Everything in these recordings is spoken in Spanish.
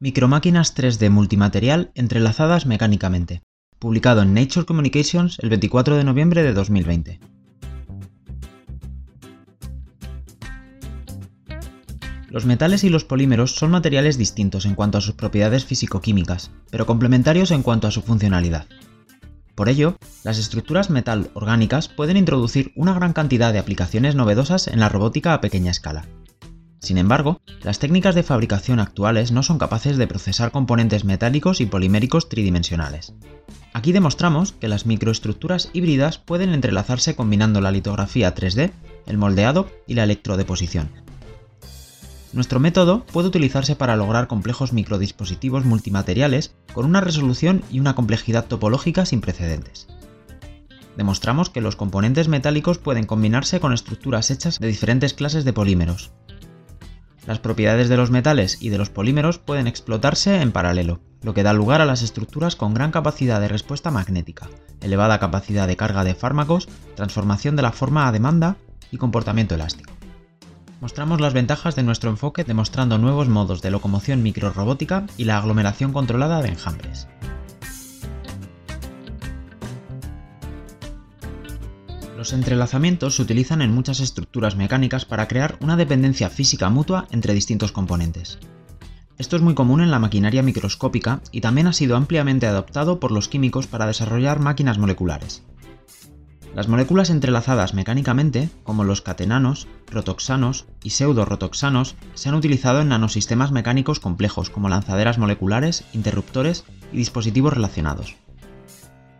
Micromáquinas 3D multimaterial entrelazadas mecánicamente, publicado en Nature Communications el 24 de noviembre de 2020. Los metales y los polímeros son materiales distintos en cuanto a sus propiedades físico-químicas, pero complementarios en cuanto a su funcionalidad. Por ello, las estructuras metal orgánicas pueden introducir una gran cantidad de aplicaciones novedosas en la robótica a pequeña escala. Sin embargo, las técnicas de fabricación actuales no son capaces de procesar componentes metálicos y poliméricos tridimensionales. Aquí demostramos que las microestructuras híbridas pueden entrelazarse combinando la litografía 3D, el moldeado y la electrodeposición. Nuestro método puede utilizarse para lograr complejos microdispositivos multimateriales con una resolución y una complejidad topológica sin precedentes. Demostramos que los componentes metálicos pueden combinarse con estructuras hechas de diferentes clases de polímeros, las propiedades de los metales y de los polímeros pueden explotarse en paralelo, lo que da lugar a las estructuras con gran capacidad de respuesta magnética, elevada capacidad de carga de fármacos, transformación de la forma a demanda y comportamiento elástico. Mostramos las ventajas de nuestro enfoque demostrando nuevos modos de locomoción microrobótica y la aglomeración controlada de enjambres. Los entrelazamientos se utilizan en muchas estructuras mecánicas para crear una dependencia física mutua entre distintos componentes. Esto es muy común en la maquinaria microscópica y también ha sido ampliamente adoptado por los químicos para desarrollar máquinas moleculares. Las moléculas entrelazadas mecánicamente, como los catenanos, rotoxanos y pseudorotoxanos, se han utilizado en nanosistemas mecánicos complejos como lanzaderas moleculares, interruptores y dispositivos relacionados.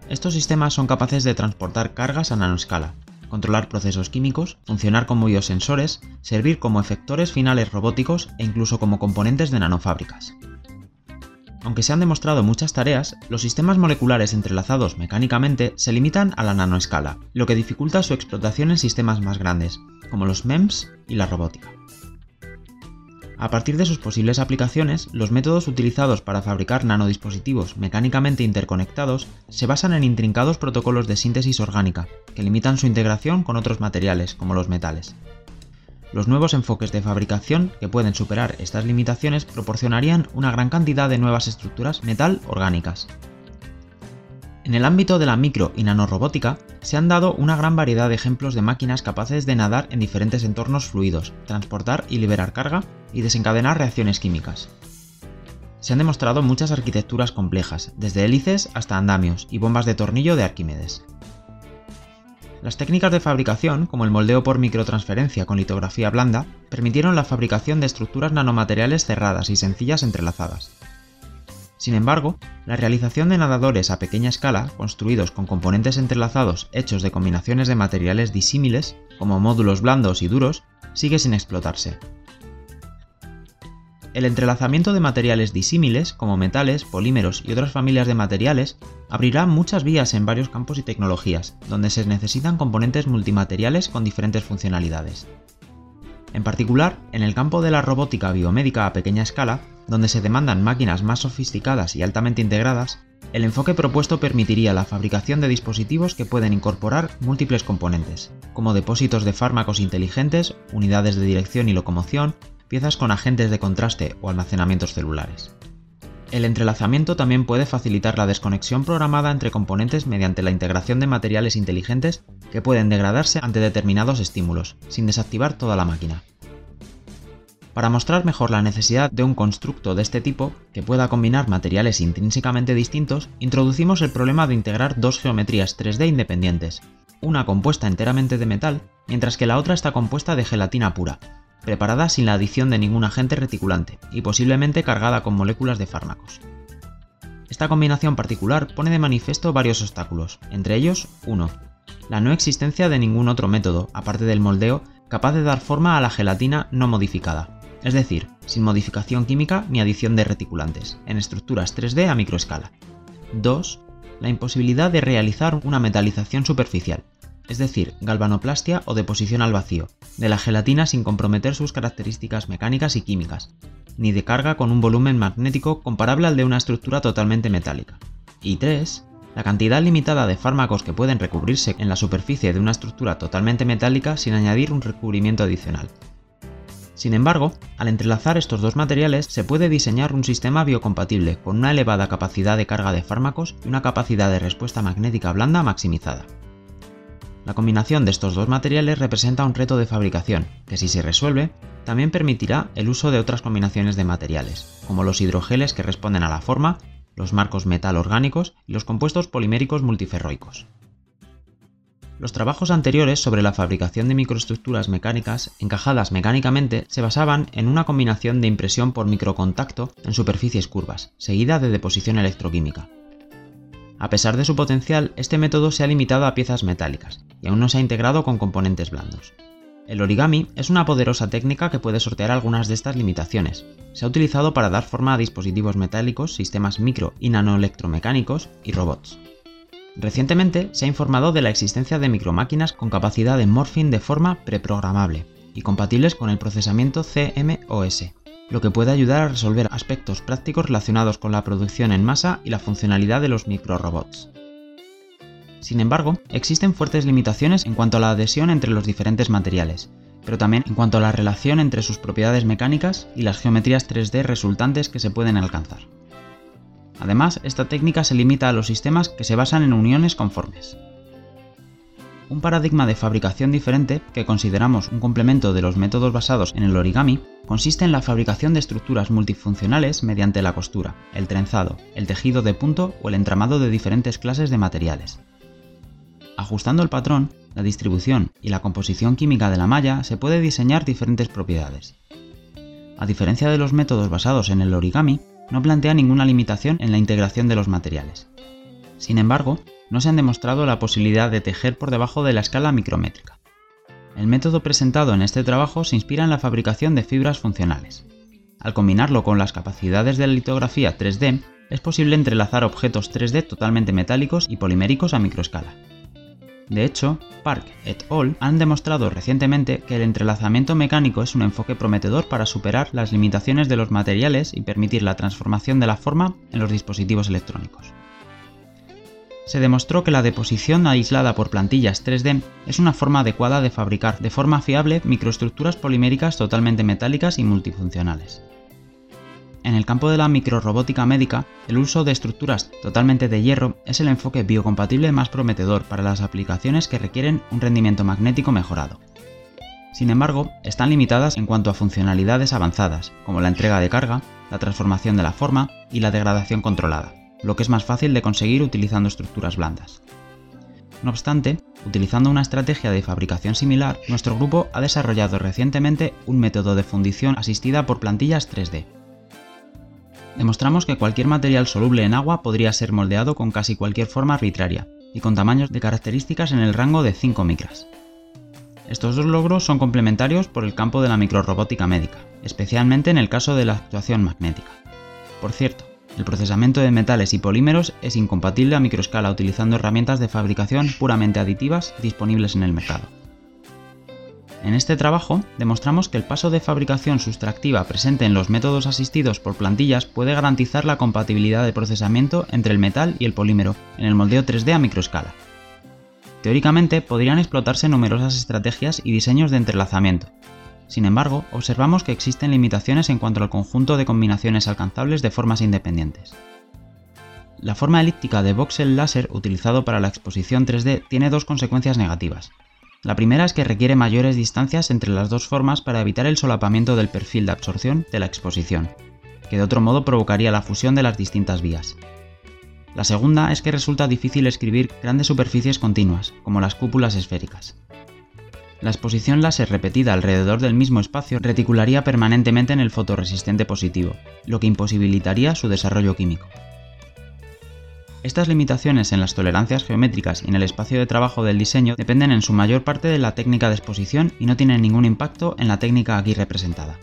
Estos sistemas son capaces de transportar cargas a nanoescala, controlar procesos químicos, funcionar como biosensores, servir como efectores finales robóticos e incluso como componentes de nanofábricas. Aunque se han demostrado muchas tareas, los sistemas moleculares entrelazados mecánicamente se limitan a la nanoescala, lo que dificulta su explotación en sistemas más grandes, como los MEMS y la robótica. A partir de sus posibles aplicaciones, los métodos utilizados para fabricar nanodispositivos mecánicamente interconectados se basan en intrincados protocolos de síntesis orgánica, que limitan su integración con otros materiales, como los metales. Los nuevos enfoques de fabricación que pueden superar estas limitaciones proporcionarían una gran cantidad de nuevas estructuras metal orgánicas, en el ámbito de la micro y nanorobótica, se han dado una gran variedad de ejemplos de máquinas capaces de nadar en diferentes entornos fluidos, transportar y liberar carga y desencadenar reacciones químicas. Se han demostrado muchas arquitecturas complejas, desde hélices hasta andamios y bombas de tornillo de Arquímedes. Las técnicas de fabricación, como el moldeo por microtransferencia con litografía blanda, permitieron la fabricación de estructuras nanomateriales cerradas y sencillas entrelazadas. Sin embargo, la realización de nadadores a pequeña escala, construidos con componentes entrelazados hechos de combinaciones de materiales disímiles, como módulos blandos y duros, sigue sin explotarse. El entrelazamiento de materiales disímiles, como metales, polímeros y otras familias de materiales, abrirá muchas vías en varios campos y tecnologías, donde se necesitan componentes multimateriales con diferentes funcionalidades. En particular, en el campo de la robótica biomédica a pequeña escala, donde se demandan máquinas más sofisticadas y altamente integradas, el enfoque propuesto permitiría la fabricación de dispositivos que pueden incorporar múltiples componentes, como depósitos de fármacos inteligentes, unidades de dirección y locomoción, piezas con agentes de contraste o almacenamientos celulares. El entrelazamiento también puede facilitar la desconexión programada entre componentes mediante la integración de materiales inteligentes que pueden degradarse ante determinados estímulos, sin desactivar toda la máquina. Para mostrar mejor la necesidad de un constructo de este tipo, que pueda combinar materiales intrínsecamente distintos, introducimos el problema de integrar dos geometrías 3D independientes, una compuesta enteramente de metal, mientras que la otra está compuesta de gelatina pura, preparada sin la adición de ningún agente reticulante y posiblemente cargada con moléculas de fármacos. Esta combinación particular pone de manifiesto varios obstáculos, entre ellos 1. La no existencia de ningún otro método, aparte del moldeo, capaz de dar forma a la gelatina no modificada, es decir, sin modificación química ni adición de reticulantes, en estructuras 3D a microescala. 2. La imposibilidad de realizar una metalización superficial, es decir, galvanoplastia o deposición al vacío, de la gelatina sin comprometer sus características mecánicas y químicas, ni de carga con un volumen magnético comparable al de una estructura totalmente metálica. Y 3. La cantidad limitada de fármacos que pueden recubrirse en la superficie de una estructura totalmente metálica sin añadir un recubrimiento adicional. Sin embargo, al entrelazar estos dos materiales se puede diseñar un sistema biocompatible con una elevada capacidad de carga de fármacos y una capacidad de respuesta magnética blanda maximizada. La combinación de estos dos materiales representa un reto de fabricación, que si se resuelve, también permitirá el uso de otras combinaciones de materiales, como los hidrogeles que responden a la forma, los marcos metal orgánicos y los compuestos poliméricos multiferroicos. Los trabajos anteriores sobre la fabricación de microestructuras mecánicas encajadas mecánicamente se basaban en una combinación de impresión por microcontacto en superficies curvas, seguida de deposición electroquímica. A pesar de su potencial, este método se ha limitado a piezas metálicas y aún no se ha integrado con componentes blandos. El origami es una poderosa técnica que puede sortear algunas de estas limitaciones. Se ha utilizado para dar forma a dispositivos metálicos, sistemas micro y nanoelectromecánicos y robots. Recientemente se ha informado de la existencia de micromáquinas con capacidad de morphing de forma preprogramable y compatibles con el procesamiento CMOS, lo que puede ayudar a resolver aspectos prácticos relacionados con la producción en masa y la funcionalidad de los microrobots. Sin embargo, existen fuertes limitaciones en cuanto a la adhesión entre los diferentes materiales, pero también en cuanto a la relación entre sus propiedades mecánicas y las geometrías 3D resultantes que se pueden alcanzar. Además, esta técnica se limita a los sistemas que se basan en uniones conformes. Un paradigma de fabricación diferente, que consideramos un complemento de los métodos basados en el origami, consiste en la fabricación de estructuras multifuncionales mediante la costura, el trenzado, el tejido de punto o el entramado de diferentes clases de materiales. Ajustando el patrón, la distribución y la composición química de la malla se puede diseñar diferentes propiedades. A diferencia de los métodos basados en el origami, no plantea ninguna limitación en la integración de los materiales. Sin embargo, no se han demostrado la posibilidad de tejer por debajo de la escala micrométrica. El método presentado en este trabajo se inspira en la fabricación de fibras funcionales. Al combinarlo con las capacidades de la litografía 3D, es posible entrelazar objetos 3D totalmente metálicos y poliméricos a microescala. De hecho, Park et al. han demostrado recientemente que el entrelazamiento mecánico es un enfoque prometedor para superar las limitaciones de los materiales y permitir la transformación de la forma en los dispositivos electrónicos. Se demostró que la deposición aislada por plantillas 3D es una forma adecuada de fabricar de forma fiable microestructuras poliméricas totalmente metálicas y multifuncionales. En el campo de la microrobótica médica, el uso de estructuras totalmente de hierro es el enfoque biocompatible más prometedor para las aplicaciones que requieren un rendimiento magnético mejorado. Sin embargo, están limitadas en cuanto a funcionalidades avanzadas, como la entrega de carga, la transformación de la forma y la degradación controlada, lo que es más fácil de conseguir utilizando estructuras blandas. No obstante, utilizando una estrategia de fabricación similar, nuestro grupo ha desarrollado recientemente un método de fundición asistida por plantillas 3D, demostramos que cualquier material soluble en agua podría ser moldeado con casi cualquier forma arbitraria, y con tamaños de características en el rango de 5 micras. Estos dos logros son complementarios por el campo de la microrobótica médica, especialmente en el caso de la actuación magnética. Por cierto, el procesamiento de metales y polímeros es incompatible a microescala utilizando herramientas de fabricación puramente aditivas disponibles en el mercado. En este trabajo demostramos que el paso de fabricación sustractiva presente en los métodos asistidos por plantillas puede garantizar la compatibilidad de procesamiento entre el metal y el polímero en el moldeo 3D a microescala. Teóricamente podrían explotarse numerosas estrategias y diseños de entrelazamiento. Sin embargo, observamos que existen limitaciones en cuanto al conjunto de combinaciones alcanzables de formas independientes. La forma elíptica de voxel láser utilizado para la exposición 3D tiene dos consecuencias negativas. La primera es que requiere mayores distancias entre las dos formas para evitar el solapamiento del perfil de absorción de la exposición, que de otro modo provocaría la fusión de las distintas vías. La segunda es que resulta difícil escribir grandes superficies continuas, como las cúpulas esféricas. La exposición láser repetida alrededor del mismo espacio reticularía permanentemente en el fotorresistente positivo, lo que imposibilitaría su desarrollo químico. Estas limitaciones en las tolerancias geométricas y en el espacio de trabajo del diseño dependen en su mayor parte de la técnica de exposición y no tienen ningún impacto en la técnica aquí representada.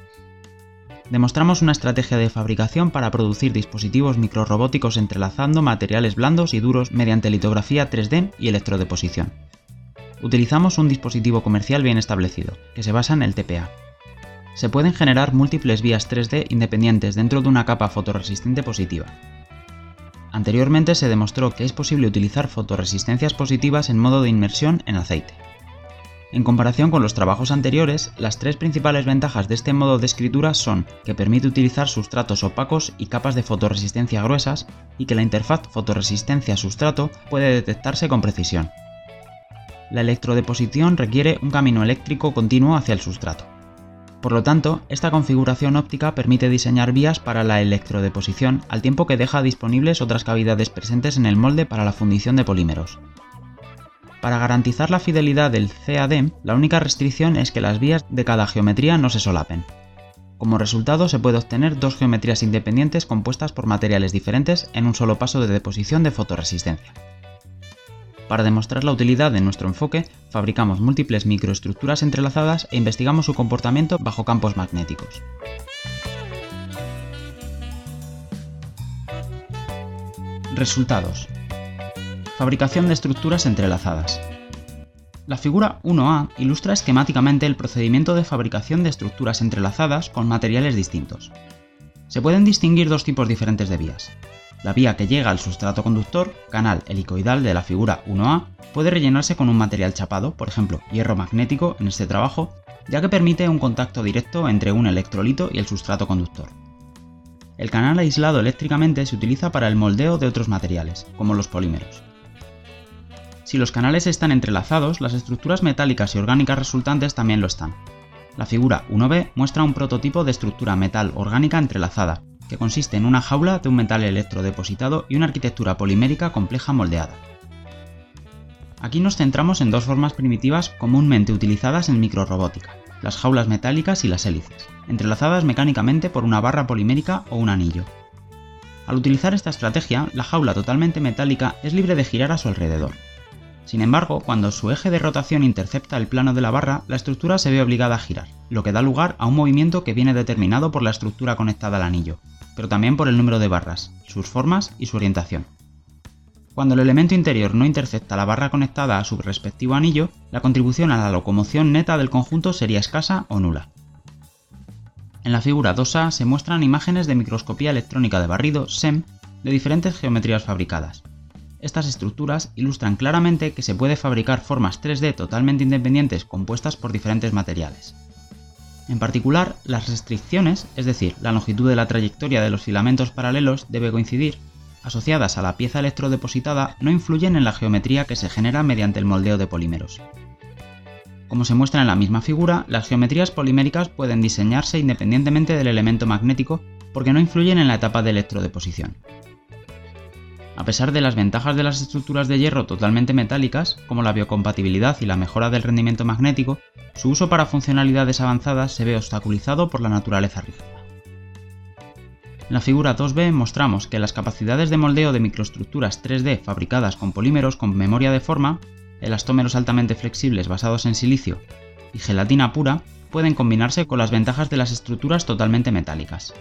Demostramos una estrategia de fabricación para producir dispositivos microrobóticos entrelazando materiales blandos y duros mediante litografía 3D y electrodeposición. Utilizamos un dispositivo comercial bien establecido, que se basa en el TPA. Se pueden generar múltiples vías 3D independientes dentro de una capa fotorresistente positiva, Anteriormente se demostró que es posible utilizar fotoresistencias positivas en modo de inmersión en aceite. En comparación con los trabajos anteriores, las tres principales ventajas de este modo de escritura son que permite utilizar sustratos opacos y capas de fotoresistencia gruesas y que la interfaz fotoresistencia-sustrato puede detectarse con precisión. La electrodeposición requiere un camino eléctrico continuo hacia el sustrato. Por lo tanto, esta configuración óptica permite diseñar vías para la electrodeposición al tiempo que deja disponibles otras cavidades presentes en el molde para la fundición de polímeros. Para garantizar la fidelidad del CAD, la única restricción es que las vías de cada geometría no se solapen. Como resultado se puede obtener dos geometrías independientes compuestas por materiales diferentes en un solo paso de deposición de fotoresistencia. Para demostrar la utilidad de nuestro enfoque, fabricamos múltiples microestructuras entrelazadas e investigamos su comportamiento bajo campos magnéticos. Resultados. Fabricación de estructuras entrelazadas. La figura 1A ilustra esquemáticamente el procedimiento de fabricación de estructuras entrelazadas con materiales distintos. Se pueden distinguir dos tipos diferentes de vías. La vía que llega al sustrato conductor, canal helicoidal de la figura 1A, puede rellenarse con un material chapado, por ejemplo, hierro magnético en este trabajo, ya que permite un contacto directo entre un electrolito y el sustrato conductor. El canal aislado eléctricamente se utiliza para el moldeo de otros materiales, como los polímeros. Si los canales están entrelazados, las estructuras metálicas y orgánicas resultantes también lo están. La figura 1b muestra un prototipo de estructura metal orgánica entrelazada, que consiste en una jaula de un metal electrodepositado y una arquitectura polimérica compleja moldeada. Aquí nos centramos en dos formas primitivas comúnmente utilizadas en microrobótica, las jaulas metálicas y las hélices, entrelazadas mecánicamente por una barra polimérica o un anillo. Al utilizar esta estrategia, la jaula totalmente metálica es libre de girar a su alrededor, sin embargo, cuando su eje de rotación intercepta el plano de la barra, la estructura se ve obligada a girar, lo que da lugar a un movimiento que viene determinado por la estructura conectada al anillo, pero también por el número de barras, sus formas y su orientación. Cuando el elemento interior no intercepta la barra conectada a su respectivo anillo, la contribución a la locomoción neta del conjunto sería escasa o nula. En la figura 2A se muestran imágenes de microscopía electrónica de barrido SEM de diferentes geometrías fabricadas, estas estructuras ilustran claramente que se puede fabricar formas 3D totalmente independientes compuestas por diferentes materiales. En particular, las restricciones, es decir, la longitud de la trayectoria de los filamentos paralelos debe coincidir, asociadas a la pieza electrodepositada, no influyen en la geometría que se genera mediante el moldeo de polímeros. Como se muestra en la misma figura, las geometrías poliméricas pueden diseñarse independientemente del elemento magnético porque no influyen en la etapa de electrodeposición. A pesar de las ventajas de las estructuras de hierro totalmente metálicas, como la biocompatibilidad y la mejora del rendimiento magnético, su uso para funcionalidades avanzadas se ve obstaculizado por la naturaleza rígida. En la figura 2b mostramos que las capacidades de moldeo de microestructuras 3D fabricadas con polímeros con memoria de forma, elastómeros altamente flexibles basados en silicio y gelatina pura pueden combinarse con las ventajas de las estructuras totalmente metálicas.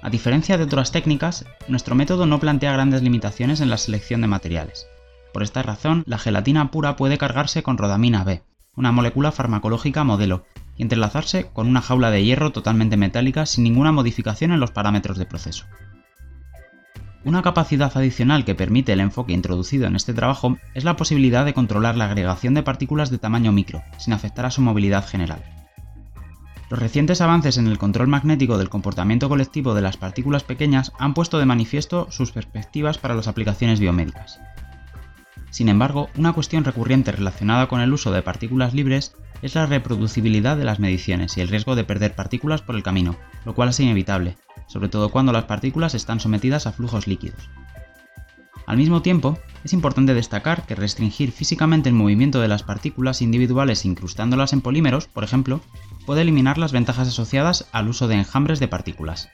A diferencia de otras técnicas, nuestro método no plantea grandes limitaciones en la selección de materiales. Por esta razón, la gelatina pura puede cargarse con rodamina B, una molécula farmacológica modelo, y entrelazarse con una jaula de hierro totalmente metálica sin ninguna modificación en los parámetros de proceso. Una capacidad adicional que permite el enfoque introducido en este trabajo es la posibilidad de controlar la agregación de partículas de tamaño micro, sin afectar a su movilidad general. Los recientes avances en el control magnético del comportamiento colectivo de las partículas pequeñas han puesto de manifiesto sus perspectivas para las aplicaciones biomédicas. Sin embargo, una cuestión recurrente relacionada con el uso de partículas libres es la reproducibilidad de las mediciones y el riesgo de perder partículas por el camino, lo cual es inevitable, sobre todo cuando las partículas están sometidas a flujos líquidos. Al mismo tiempo, es importante destacar que restringir físicamente el movimiento de las partículas individuales incrustándolas en polímeros, por ejemplo, puede eliminar las ventajas asociadas al uso de enjambres de partículas.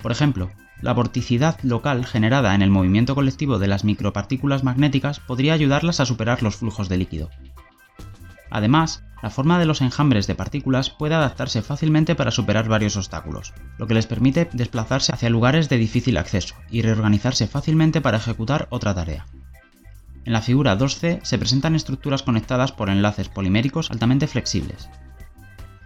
Por ejemplo, la vorticidad local generada en el movimiento colectivo de las micropartículas magnéticas podría ayudarlas a superar los flujos de líquido. Además, la forma de los enjambres de partículas puede adaptarse fácilmente para superar varios obstáculos, lo que les permite desplazarse hacia lugares de difícil acceso y reorganizarse fácilmente para ejecutar otra tarea. En la figura 2C se presentan estructuras conectadas por enlaces poliméricos altamente flexibles.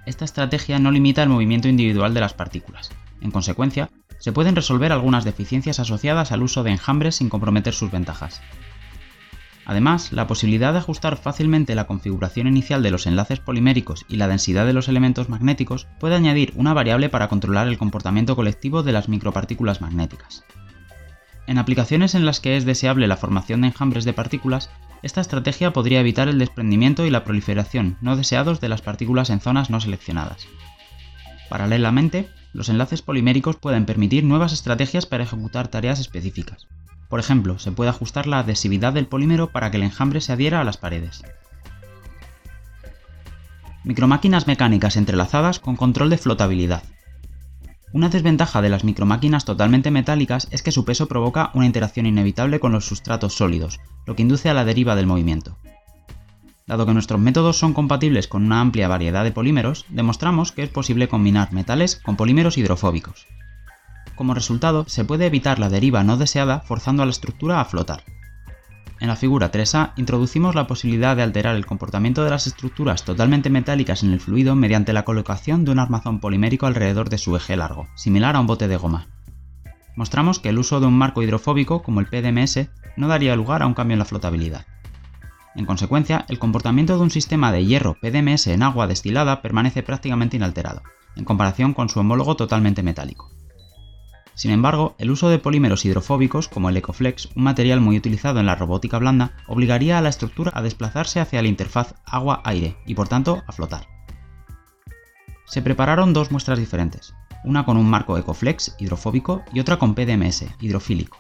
Esta estrategia no limita el movimiento individual de las partículas. En consecuencia, se pueden resolver algunas deficiencias asociadas al uso de enjambres sin comprometer sus ventajas. Además, la posibilidad de ajustar fácilmente la configuración inicial de los enlaces poliméricos y la densidad de los elementos magnéticos puede añadir una variable para controlar el comportamiento colectivo de las micropartículas magnéticas. En aplicaciones en las que es deseable la formación de enjambres de partículas, esta estrategia podría evitar el desprendimiento y la proliferación no deseados de las partículas en zonas no seleccionadas. Paralelamente, los enlaces poliméricos pueden permitir nuevas estrategias para ejecutar tareas específicas. Por ejemplo, se puede ajustar la adhesividad del polímero para que el enjambre se adhiera a las paredes. Micromáquinas mecánicas entrelazadas con control de flotabilidad. Una desventaja de las micromáquinas totalmente metálicas es que su peso provoca una interacción inevitable con los sustratos sólidos, lo que induce a la deriva del movimiento. Dado que nuestros métodos son compatibles con una amplia variedad de polímeros, demostramos que es posible combinar metales con polímeros hidrofóbicos. Como resultado, se puede evitar la deriva no deseada forzando a la estructura a flotar. En la figura 3A introducimos la posibilidad de alterar el comportamiento de las estructuras totalmente metálicas en el fluido mediante la colocación de un armazón polimérico alrededor de su eje largo, similar a un bote de goma. Mostramos que el uso de un marco hidrofóbico como el PDMS no daría lugar a un cambio en la flotabilidad. En consecuencia, el comportamiento de un sistema de hierro PDMS en agua destilada permanece prácticamente inalterado, en comparación con su homólogo totalmente metálico. Sin embargo, el uso de polímeros hidrofóbicos como el Ecoflex, un material muy utilizado en la robótica blanda, obligaría a la estructura a desplazarse hacia la interfaz agua-aire y por tanto a flotar. Se prepararon dos muestras diferentes, una con un marco Ecoflex hidrofóbico y otra con PDMS hidrofílico.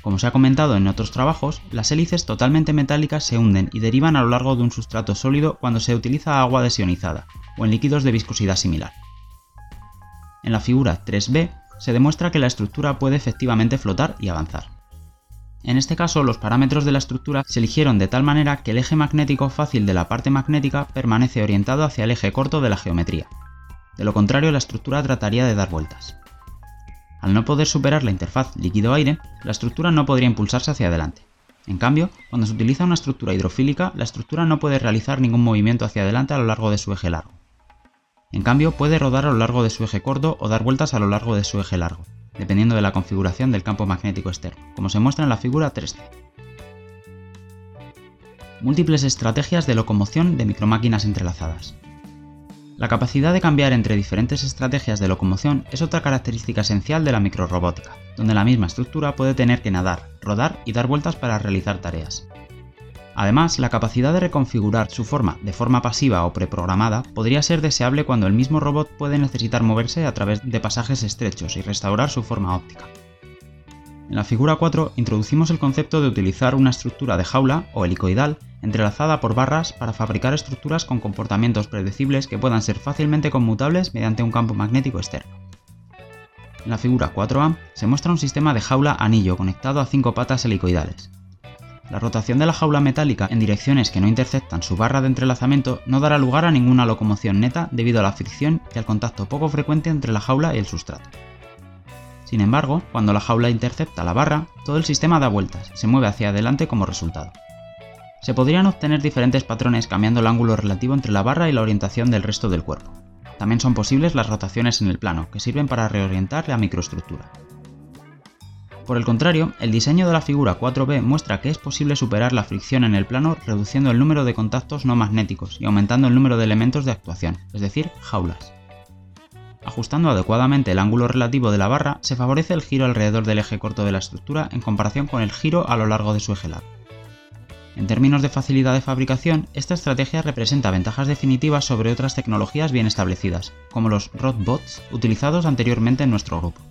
Como se ha comentado en otros trabajos, las hélices totalmente metálicas se hunden y derivan a lo largo de un sustrato sólido cuando se utiliza agua desionizada o en líquidos de viscosidad similar. En la figura 3b se demuestra que la estructura puede efectivamente flotar y avanzar. En este caso, los parámetros de la estructura se eligieron de tal manera que el eje magnético fácil de la parte magnética permanece orientado hacia el eje corto de la geometría. De lo contrario, la estructura trataría de dar vueltas. Al no poder superar la interfaz líquido-aire, la estructura no podría impulsarse hacia adelante. En cambio, cuando se utiliza una estructura hidrofílica, la estructura no puede realizar ningún movimiento hacia adelante a lo largo de su eje largo. En cambio, puede rodar a lo largo de su eje corto o dar vueltas a lo largo de su eje largo, dependiendo de la configuración del campo magnético externo, como se muestra en la figura 3D. Múltiples estrategias de locomoción de micromáquinas entrelazadas. La capacidad de cambiar entre diferentes estrategias de locomoción es otra característica esencial de la microrobótica, donde la misma estructura puede tener que nadar, rodar y dar vueltas para realizar tareas. Además, la capacidad de reconfigurar su forma de forma pasiva o preprogramada podría ser deseable cuando el mismo robot puede necesitar moverse a través de pasajes estrechos y restaurar su forma óptica. En la figura 4 introducimos el concepto de utilizar una estructura de jaula o helicoidal entrelazada por barras para fabricar estructuras con comportamientos predecibles que puedan ser fácilmente conmutables mediante un campo magnético externo. En la figura 4A se muestra un sistema de jaula anillo conectado a cinco patas helicoidales, la rotación de la jaula metálica en direcciones que no interceptan su barra de entrelazamiento no dará lugar a ninguna locomoción neta debido a la fricción y al contacto poco frecuente entre la jaula y el sustrato. Sin embargo, cuando la jaula intercepta la barra, todo el sistema da vueltas, se mueve hacia adelante como resultado. Se podrían obtener diferentes patrones cambiando el ángulo relativo entre la barra y la orientación del resto del cuerpo. También son posibles las rotaciones en el plano, que sirven para reorientar la microestructura. Por el contrario, el diseño de la figura 4B muestra que es posible superar la fricción en el plano reduciendo el número de contactos no magnéticos y aumentando el número de elementos de actuación, es decir, jaulas. Ajustando adecuadamente el ángulo relativo de la barra, se favorece el giro alrededor del eje corto de la estructura en comparación con el giro a lo largo de su eje largo. En términos de facilidad de fabricación, esta estrategia representa ventajas definitivas sobre otras tecnologías bien establecidas, como los Rodbots utilizados anteriormente en nuestro grupo.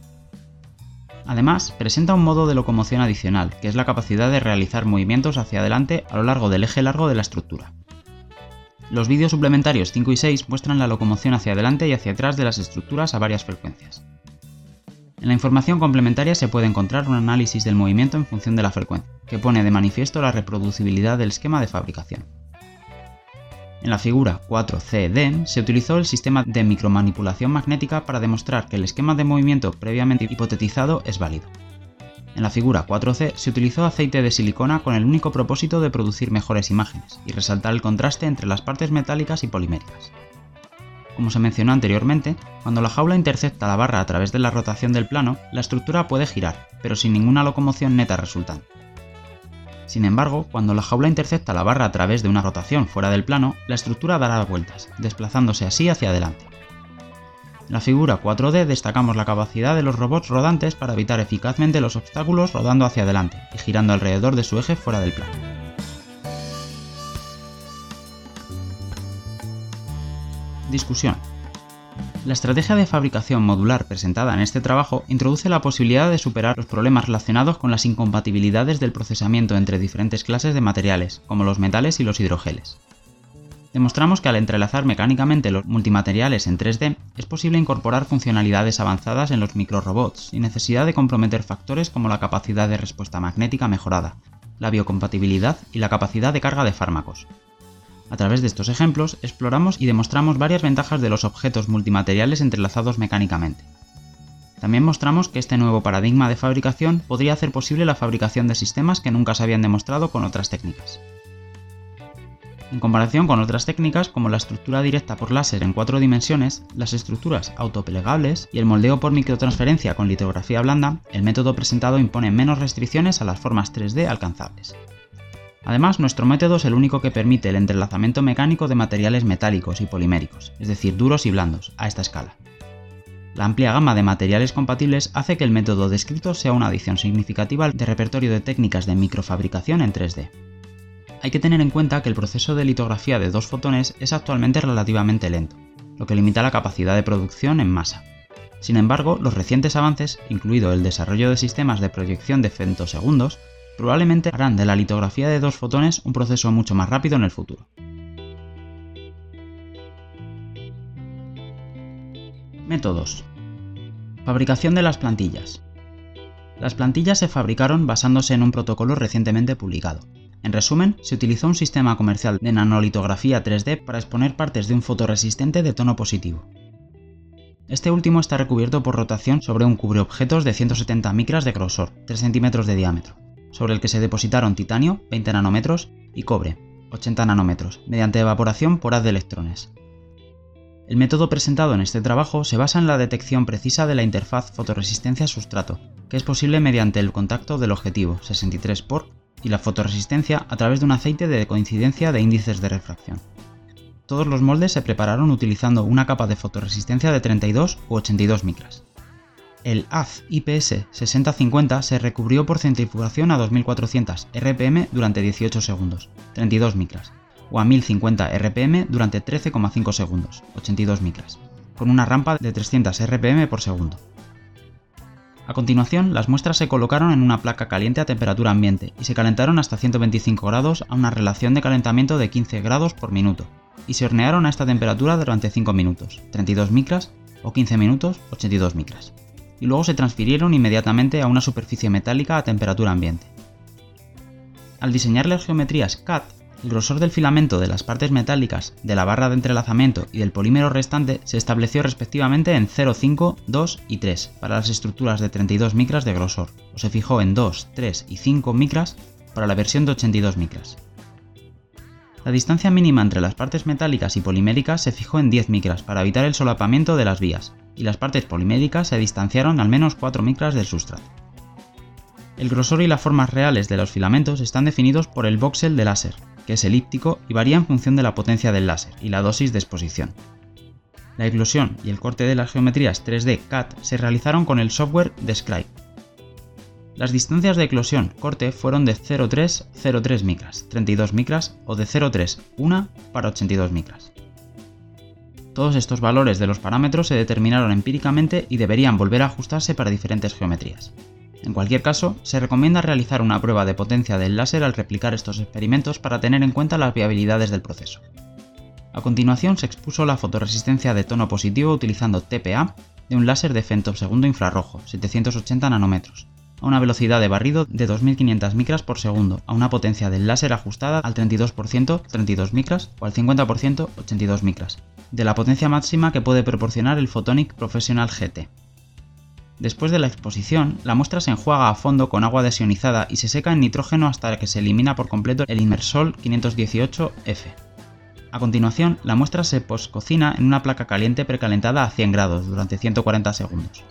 Además, presenta un modo de locomoción adicional, que es la capacidad de realizar movimientos hacia adelante a lo largo del eje largo de la estructura. Los vídeos suplementarios 5 y 6 muestran la locomoción hacia adelante y hacia atrás de las estructuras a varias frecuencias. En la información complementaria se puede encontrar un análisis del movimiento en función de la frecuencia, que pone de manifiesto la reproducibilidad del esquema de fabricación. En la figura 4CD se utilizó el sistema de micromanipulación magnética para demostrar que el esquema de movimiento previamente hipotetizado es válido. En la figura 4C se utilizó aceite de silicona con el único propósito de producir mejores imágenes y resaltar el contraste entre las partes metálicas y poliméricas. Como se mencionó anteriormente, cuando la jaula intercepta la barra a través de la rotación del plano, la estructura puede girar, pero sin ninguna locomoción neta resultante. Sin embargo, cuando la jaula intercepta la barra a través de una rotación fuera del plano, la estructura dará vueltas, desplazándose así hacia adelante. En la figura 4D destacamos la capacidad de los robots rodantes para evitar eficazmente los obstáculos rodando hacia adelante y girando alrededor de su eje fuera del plano. Discusión. La estrategia de fabricación modular presentada en este trabajo introduce la posibilidad de superar los problemas relacionados con las incompatibilidades del procesamiento entre diferentes clases de materiales, como los metales y los hidrogeles. Demostramos que al entrelazar mecánicamente los multimateriales en 3D es posible incorporar funcionalidades avanzadas en los microrobots sin necesidad de comprometer factores como la capacidad de respuesta magnética mejorada, la biocompatibilidad y la capacidad de carga de fármacos. A través de estos ejemplos exploramos y demostramos varias ventajas de los objetos multimateriales entrelazados mecánicamente. También mostramos que este nuevo paradigma de fabricación podría hacer posible la fabricación de sistemas que nunca se habían demostrado con otras técnicas. En comparación con otras técnicas como la estructura directa por láser en cuatro dimensiones, las estructuras autoplegables y el moldeo por microtransferencia con litografía blanda, el método presentado impone menos restricciones a las formas 3D alcanzables. Además, nuestro método es el único que permite el entrelazamiento mecánico de materiales metálicos y poliméricos, es decir, duros y blandos, a esta escala. La amplia gama de materiales compatibles hace que el método descrito sea una adición significativa de repertorio de técnicas de microfabricación en 3D. Hay que tener en cuenta que el proceso de litografía de dos fotones es actualmente relativamente lento, lo que limita la capacidad de producción en masa. Sin embargo, los recientes avances, incluido el desarrollo de sistemas de proyección de femtosegundos, probablemente harán de la litografía de dos fotones un proceso mucho más rápido en el futuro. Métodos. Fabricación de las plantillas. Las plantillas se fabricaron basándose en un protocolo recientemente publicado, en resumen, se utilizó un sistema comercial de nanolitografía 3D para exponer partes de un fotoresistente de tono positivo. Este último está recubierto por rotación sobre un cubreobjetos de 170 micras de grosor, 3 centímetros de diámetro, sobre el que se depositaron titanio, 20 nanómetros, y cobre, 80 nanómetros, mediante evaporación por haz de electrones. El método presentado en este trabajo se basa en la detección precisa de la interfaz fotoresistencia-sustrato, que es posible mediante el contacto del objetivo 63 por y la fotoresistencia a través de un aceite de coincidencia de índices de refracción. Todos los moldes se prepararon utilizando una capa de fotoresistencia de 32 u 82 micras. El AZ IPS 6050 se recubrió por centrifugación a 2400 RPM durante 18 segundos, 32 micras, o a 1050 RPM durante 13,5 segundos, 82 micras, con una rampa de 300 RPM por segundo. A continuación, las muestras se colocaron en una placa caliente a temperatura ambiente y se calentaron hasta 125 grados a una relación de calentamiento de 15 grados por minuto, y se hornearon a esta temperatura durante 5 minutos, 32 micras, o 15 minutos, 82 micras, y luego se transfirieron inmediatamente a una superficie metálica a temperatura ambiente. Al diseñar las geometrías CAD el grosor del filamento de las partes metálicas, de la barra de entrelazamiento y del polímero restante se estableció respectivamente en 0,5, 2 y 3 para las estructuras de 32 micras de grosor, o se fijó en 2, 3 y 5 micras para la versión de 82 micras. La distancia mínima entre las partes metálicas y poliméricas se fijó en 10 micras para evitar el solapamiento de las vías, y las partes poliméricas se distanciaron al menos 4 micras del sustrato. El grosor y las formas reales de los filamentos están definidos por el voxel de láser, que es elíptico y varía en función de la potencia del láser y la dosis de exposición. La eclosión y el corte de las geometrías 3D CAD se realizaron con el software Describe. Las distancias de eclosión corte fueron de 0,3 0,3 micras, 32 micras o de 0,3 1 para 82 micras. Todos estos valores de los parámetros se determinaron empíricamente y deberían volver a ajustarse para diferentes geometrías. En cualquier caso, se recomienda realizar una prueba de potencia del láser al replicar estos experimentos para tener en cuenta las viabilidades del proceso. A continuación se expuso la fotoresistencia de tono positivo utilizando TPA de un láser de femtosegundo infrarrojo, 780 nanómetros, a una velocidad de barrido de 2500 micras por segundo, a una potencia del láser ajustada al 32%, 32 micras, o al 50%, 82 micras, de la potencia máxima que puede proporcionar el Photonic Professional GT. Después de la exposición, la muestra se enjuaga a fondo con agua desionizada y se seca en nitrógeno hasta que se elimina por completo el inmersol 518F. A continuación, la muestra se poscocina en una placa caliente precalentada a 100 grados durante 140 segundos.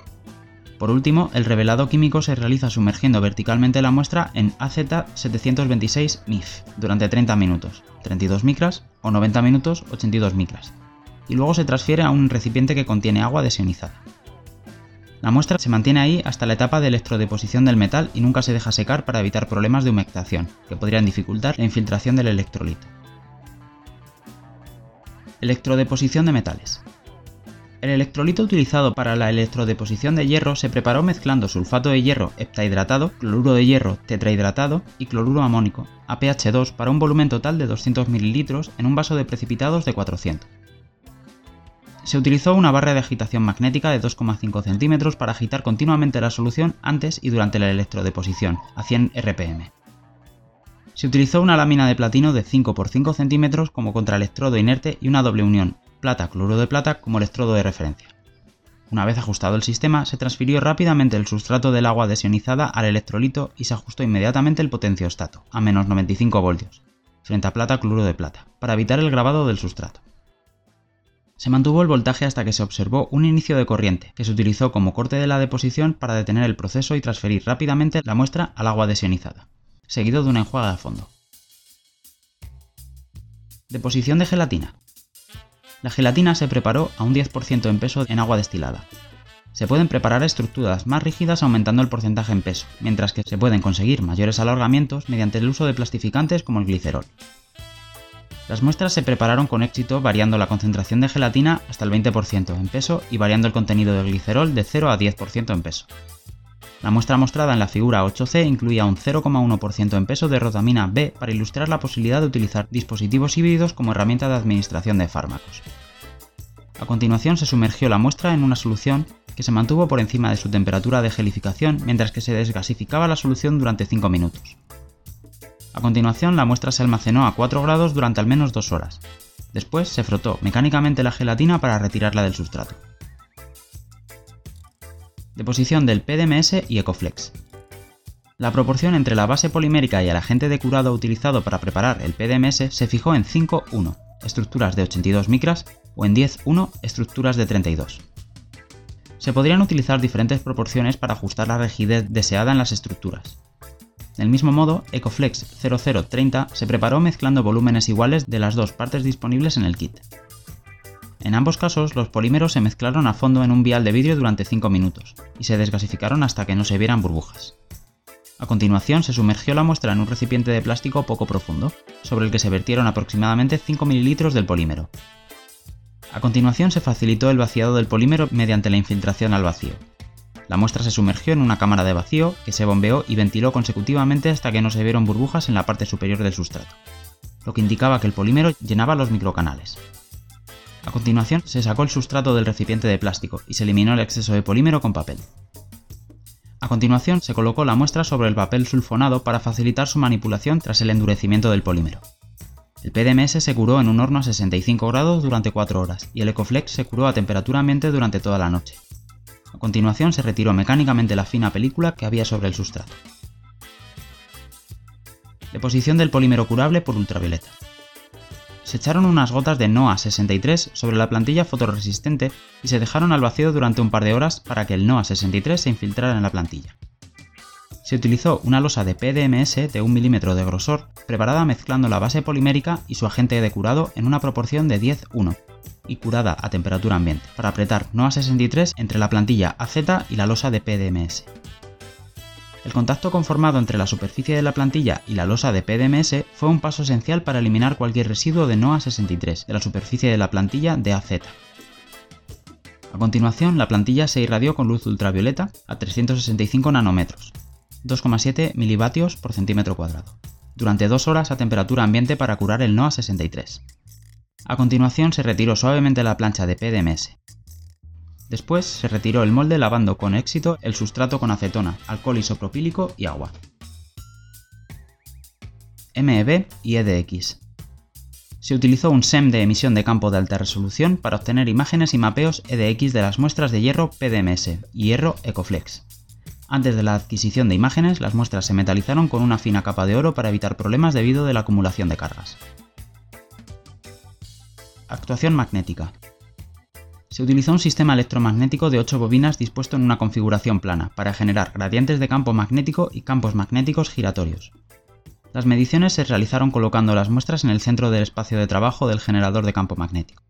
Por último, el revelado químico se realiza sumergiendo verticalmente la muestra en AZ726 MIF durante 30 minutos, 32 micras, o 90 minutos, 82 micras, y luego se transfiere a un recipiente que contiene agua desionizada. La muestra se mantiene ahí hasta la etapa de electrodeposición del metal y nunca se deja secar para evitar problemas de humectación, que podrían dificultar la infiltración del electrolito. Electrodeposición de metales. El electrolito utilizado para la electrodeposición de hierro se preparó mezclando sulfato de hierro heptahidratado, cloruro de hierro tetrahidratado y cloruro amónico, a pH 2 para un volumen total de 200 ml en un vaso de precipitados de 400. Se utilizó una barra de agitación magnética de 2,5 centímetros para agitar continuamente la solución antes y durante la electrodeposición, a 100 RPM. Se utilizó una lámina de platino de 5 x 5 centímetros como contraelectrodo inerte y una doble unión, plata-cloruro de plata como electrodo de referencia. Una vez ajustado el sistema, se transfirió rápidamente el sustrato del agua desionizada al electrolito y se ajustó inmediatamente el potenciostato, a menos 95 voltios, frente a plata-cloruro de plata, para evitar el grabado del sustrato. Se mantuvo el voltaje hasta que se observó un inicio de corriente, que se utilizó como corte de la deposición para detener el proceso y transferir rápidamente la muestra al agua desionizada, seguido de una enjuaga de fondo. Deposición de gelatina. La gelatina se preparó a un 10% en peso en agua destilada. Se pueden preparar estructuras más rígidas aumentando el porcentaje en peso, mientras que se pueden conseguir mayores alargamientos mediante el uso de plastificantes como el glicerol. Las muestras se prepararon con éxito variando la concentración de gelatina hasta el 20% en peso y variando el contenido de glicerol de 0 a 10% en peso. La muestra mostrada en la figura 8C incluía un 0,1% en peso de rotamina B para ilustrar la posibilidad de utilizar dispositivos híbridos como herramienta de administración de fármacos. A continuación se sumergió la muestra en una solución que se mantuvo por encima de su temperatura de gelificación mientras que se desgasificaba la solución durante 5 minutos. A continuación la muestra se almacenó a 4 grados durante al menos 2 horas. Después se frotó mecánicamente la gelatina para retirarla del sustrato. Deposición del PDMS y Ecoflex. La proporción entre la base polimérica y el agente de curado utilizado para preparar el PDMS se fijó en 5-1, estructuras de 82 micras, o en 10-1, estructuras de 32. Se podrían utilizar diferentes proporciones para ajustar la rigidez deseada en las estructuras. Del mismo modo, Ecoflex 0030 se preparó mezclando volúmenes iguales de las dos partes disponibles en el kit. En ambos casos, los polímeros se mezclaron a fondo en un vial de vidrio durante 5 minutos, y se desgasificaron hasta que no se vieran burbujas. A continuación, se sumergió la muestra en un recipiente de plástico poco profundo, sobre el que se vertieron aproximadamente 5 ml del polímero. A continuación, se facilitó el vaciado del polímero mediante la infiltración al vacío. La muestra se sumergió en una cámara de vacío que se bombeó y ventiló consecutivamente hasta que no se vieron burbujas en la parte superior del sustrato, lo que indicaba que el polímero llenaba los microcanales. A continuación, se sacó el sustrato del recipiente de plástico y se eliminó el exceso de polímero con papel. A continuación, se colocó la muestra sobre el papel sulfonado para facilitar su manipulación tras el endurecimiento del polímero. El PDMS se curó en un horno a 65 grados durante 4 horas y el Ecoflex se curó a temperatura ambiente durante toda la noche. A continuación se retiró mecánicamente la fina película que había sobre el sustrato. Deposición del polímero curable por ultravioleta se echaron unas gotas de NOA 63 sobre la plantilla fotoresistente y se dejaron al vacío durante un par de horas para que el NOA 63 se infiltrara en la plantilla. Se utilizó una losa de PDMS de 1 milímetro de grosor, preparada mezclando la base polimérica y su agente de curado en una proporción de 10-1 y curada a temperatura ambiente, para apretar NOA 63 entre la plantilla AZ y la losa de PDMS. El contacto conformado entre la superficie de la plantilla y la losa de PDMS fue un paso esencial para eliminar cualquier residuo de NOA 63 de la superficie de la plantilla de AZ. A continuación, la plantilla se irradió con luz ultravioleta a 365 nanómetros, 2,7 milivatios por centímetro cuadrado, durante dos horas a temperatura ambiente para curar el NOA 63. A continuación se retiró suavemente la plancha de PDMS, Después se retiró el molde lavando con éxito el sustrato con acetona, alcohol isopropílico y agua. MEB y EDX. Se utilizó un SEM de emisión de campo de alta resolución para obtener imágenes y mapeos EDX de las muestras de hierro PDMS y hierro Ecoflex. Antes de la adquisición de imágenes, las muestras se metalizaron con una fina capa de oro para evitar problemas debido a la acumulación de cargas. Actuación magnética. Se utilizó un sistema electromagnético de 8 bobinas dispuesto en una configuración plana para generar gradientes de campo magnético y campos magnéticos giratorios. Las mediciones se realizaron colocando las muestras en el centro del espacio de trabajo del generador de campo magnético.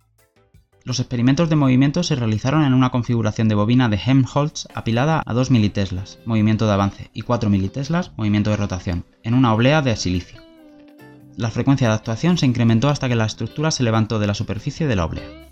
Los experimentos de movimiento se realizaron en una configuración de bobina de Helmholtz apilada a 2 militeslas, movimiento de avance, y 4 militeslas, movimiento de rotación, en una oblea de silicio. La frecuencia de actuación se incrementó hasta que la estructura se levantó de la superficie de la oblea.